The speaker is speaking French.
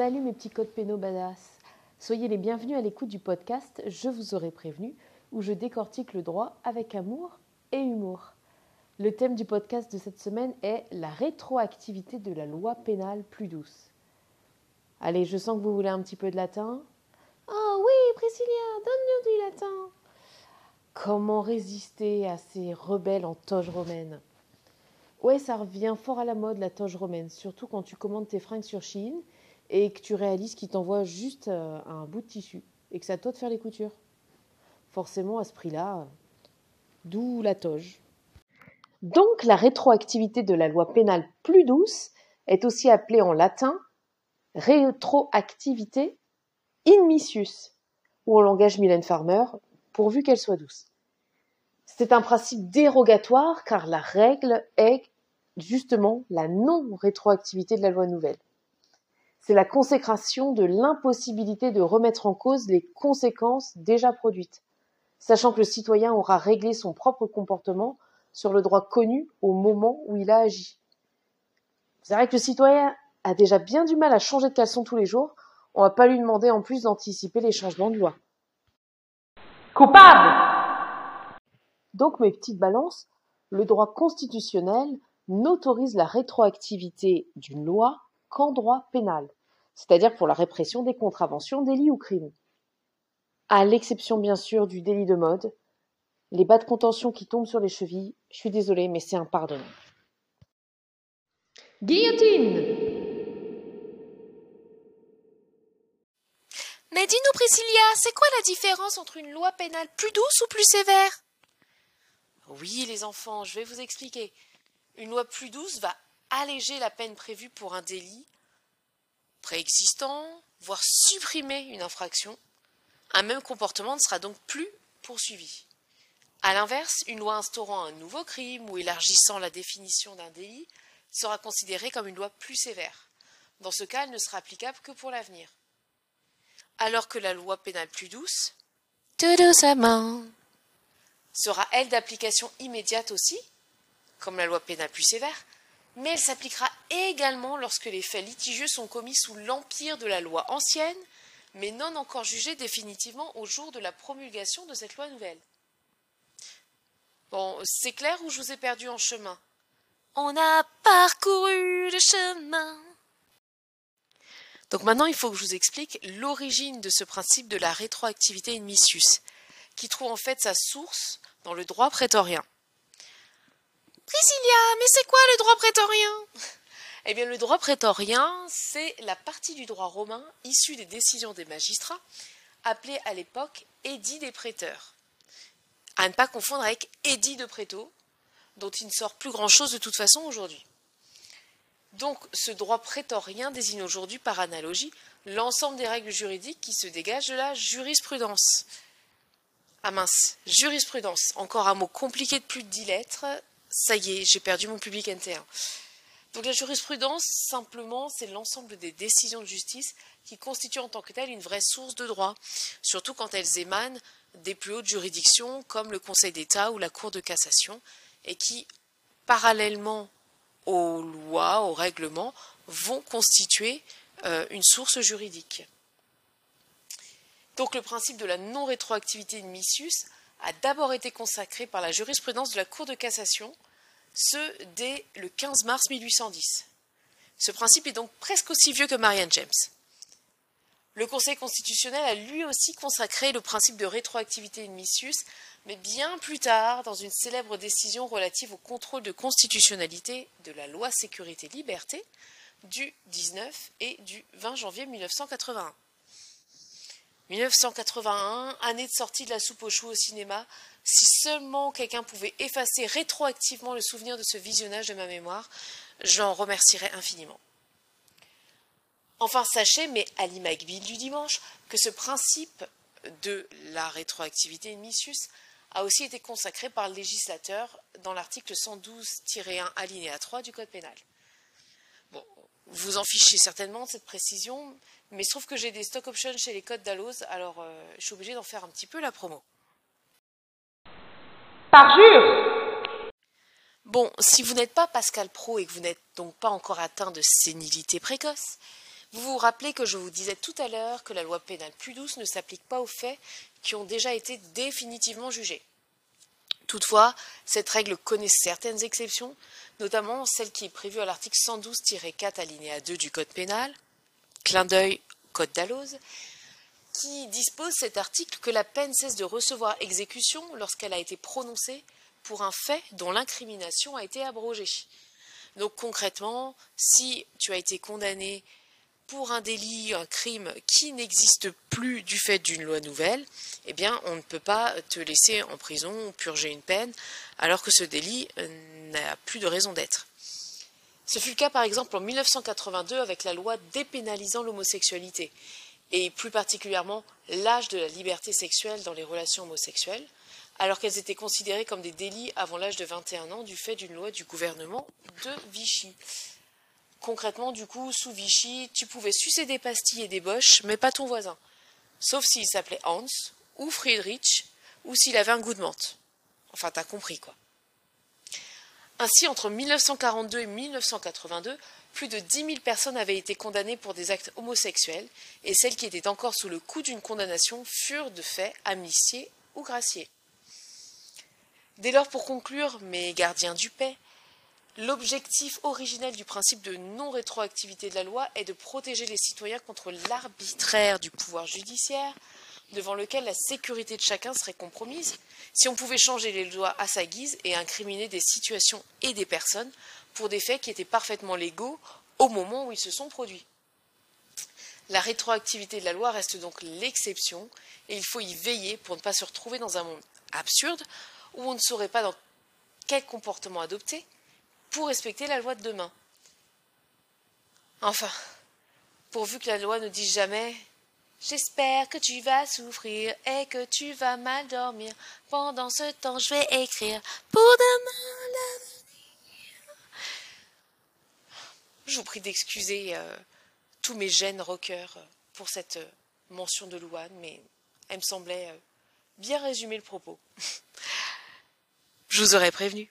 Salut mes petits codes pénaux badass. Soyez les bienvenus à l'écoute du podcast Je vous aurais prévenu, où je décortique le droit avec amour et humour. Le thème du podcast de cette semaine est la rétroactivité de la loi pénale plus douce. Allez, je sens que vous voulez un petit peu de latin. Oh oui, Priscilla, donne-nous du latin. Comment résister à ces rebelles en toge romaine? Ouais, ça revient fort à la mode, la toge romaine, surtout quand tu commandes tes fringues sur Chine et que tu réalises qu'ils t'envoient juste euh, un bout de tissu et que c'est à toi de faire les coutures. Forcément, à ce prix-là, d'où la toge. Donc, la rétroactivité de la loi pénale plus douce est aussi appelée en latin rétroactivité in missus, ou en langage Mylène Farmer, pourvu qu'elle soit douce. C'est un principe dérogatoire car la règle est justement la non-rétroactivité de la loi nouvelle. C'est la consécration de l'impossibilité de remettre en cause les conséquences déjà produites, sachant que le citoyen aura réglé son propre comportement sur le droit connu au moment où il a agi. C'est vrai que le citoyen a déjà bien du mal à changer de caleçon tous les jours, on va pas lui demander en plus d'anticiper les changements de loi. Coupable donc, mes petites balances, le droit constitutionnel n'autorise la rétroactivité d'une loi qu'en droit pénal, c'est-à-dire pour la répression des contraventions, délits ou crimes. À l'exception bien sûr du délit de mode, les bas de contention qui tombent sur les chevilles, je suis désolée, mais c'est impardonnable. Guillotine Mais dis-nous, Priscilla, c'est quoi la différence entre une loi pénale plus douce ou plus sévère? Oui, les enfants, je vais vous expliquer. Une loi plus douce va alléger la peine prévue pour un délit préexistant, voire supprimer une infraction. Un même comportement ne sera donc plus poursuivi. A l'inverse, une loi instaurant un nouveau crime ou élargissant la définition d'un délit sera considérée comme une loi plus sévère. Dans ce cas, elle ne sera applicable que pour l'avenir. Alors que la loi pénale plus douce, tout doucement, sera, elle, d'application immédiate aussi, comme la loi pénale plus sévère, mais elle s'appliquera également lorsque les faits litigieux sont commis sous l'empire de la loi ancienne, mais non encore jugés définitivement au jour de la promulgation de cette loi nouvelle. Bon, c'est clair ou je vous ai perdu en chemin? On a parcouru le chemin. Donc maintenant, il faut que je vous explique l'origine de ce principe de la rétroactivité in missus, qui trouve en fait sa source dans le droit prétorien. Priscilla, mais c'est quoi le droit prétorien? Eh bien, le droit prétorien, c'est la partie du droit romain issue des décisions des magistrats, appelée à l'époque édit des prêteurs. À ne pas confondre avec édit de préto, dont il ne sort plus grand-chose de toute façon aujourd'hui. Donc, ce droit prétorien désigne aujourd'hui, par analogie, l'ensemble des règles juridiques qui se dégagent de la jurisprudence. Ah mince, jurisprudence, encore un mot compliqué de plus de dix lettres. Ça y est, j'ai perdu mon public NT1. Donc la jurisprudence, simplement, c'est l'ensemble des décisions de justice qui constituent en tant que telles une vraie source de droit, surtout quand elles émanent des plus hautes juridictions comme le Conseil d'État ou la Cour de cassation, et qui, parallèlement aux lois, aux règlements, vont constituer euh, une source juridique. Donc le principe de la non-rétroactivité de missus a d'abord été consacré par la jurisprudence de la Cour de cassation, ce dès le 15 mars 1810. Ce principe est donc presque aussi vieux que Marianne James. Le Conseil constitutionnel a lui aussi consacré le principe de rétroactivité in mais bien plus tard dans une célèbre décision relative au contrôle de constitutionnalité de la loi sécurité-liberté du 19 et du 20 janvier 1981. 1981, année de sortie de la soupe aux choux au cinéma. Si seulement quelqu'un pouvait effacer rétroactivement le souvenir de ce visionnage de ma mémoire, j'en remercierais infiniment. Enfin, sachez, mais à l'imagbil du dimanche, que ce principe de la rétroactivité in missus a aussi été consacré par le législateur dans l'article 112-1 alinéa 3 du Code pénal. Bon, vous en fichez certainement de cette précision, mais il se trouve que j'ai des stock options chez les codes d'Alloz, alors euh, je suis obligée d'en faire un petit peu la promo. Parjure Bon, si vous n'êtes pas Pascal Pro et que vous n'êtes donc pas encore atteint de sénilité précoce, Vous vous rappelez que je vous disais tout à l'heure que la loi pénale plus douce ne s'applique pas aux faits qui ont déjà été définitivement jugés. Toutefois, cette règle connaît certaines exceptions, notamment celle qui est prévue à l'article 112-4 alinéa 2 du Code pénal, clin d'œil Code d'Alloz, qui dispose cet article que la peine cesse de recevoir exécution lorsqu'elle a été prononcée pour un fait dont l'incrimination a été abrogée. Donc concrètement, si tu as été condamné pour un délit, un crime qui n'existe plus du fait d'une loi nouvelle, eh bien, on ne peut pas te laisser en prison ou purger une peine, alors que ce délit euh, n'a plus de raison d'être. Ce fut le cas par exemple en 1982 avec la loi dépénalisant l'homosexualité, et plus particulièrement l'âge de la liberté sexuelle dans les relations homosexuelles, alors qu'elles étaient considérées comme des délits avant l'âge de 21 ans du fait d'une loi du gouvernement de Vichy. Concrètement, du coup, sous Vichy, tu pouvais sucer des pastilles et des boches, mais pas ton voisin. Sauf s'il s'appelait Hans, ou Friedrich, ou s'il avait un goût de menthe. Enfin, t'as compris, quoi. Ainsi, entre 1942 et 1982, plus de 10 000 personnes avaient été condamnées pour des actes homosexuels, et celles qui étaient encore sous le coup d'une condamnation furent de fait amnistiées ou graciées. Dès lors, pour conclure, mes gardiens du paix, l'objectif originel du principe de non-rétroactivité de la loi est de protéger les citoyens contre l'arbitraire du pouvoir judiciaire, devant lequel la sécurité de chacun serait compromise, si on pouvait changer les lois à sa guise et incriminer des situations et des personnes pour des faits qui étaient parfaitement légaux au moment où ils se sont produits. La rétroactivité de la loi reste donc l'exception et il faut y veiller pour ne pas se retrouver dans un monde absurde où on ne saurait pas dans quel comportement adopter pour respecter la loi de demain. Enfin, pourvu que la loi ne dise jamais J'espère que tu vas souffrir et que tu vas mal dormir. Pendant ce temps, je vais écrire pour demain l'avenir. Je vous prie d'excuser euh, tous mes gènes rockers euh, pour cette euh, mention de Louane, mais elle me semblait bien résumer le propos. Je vous aurais prévenu.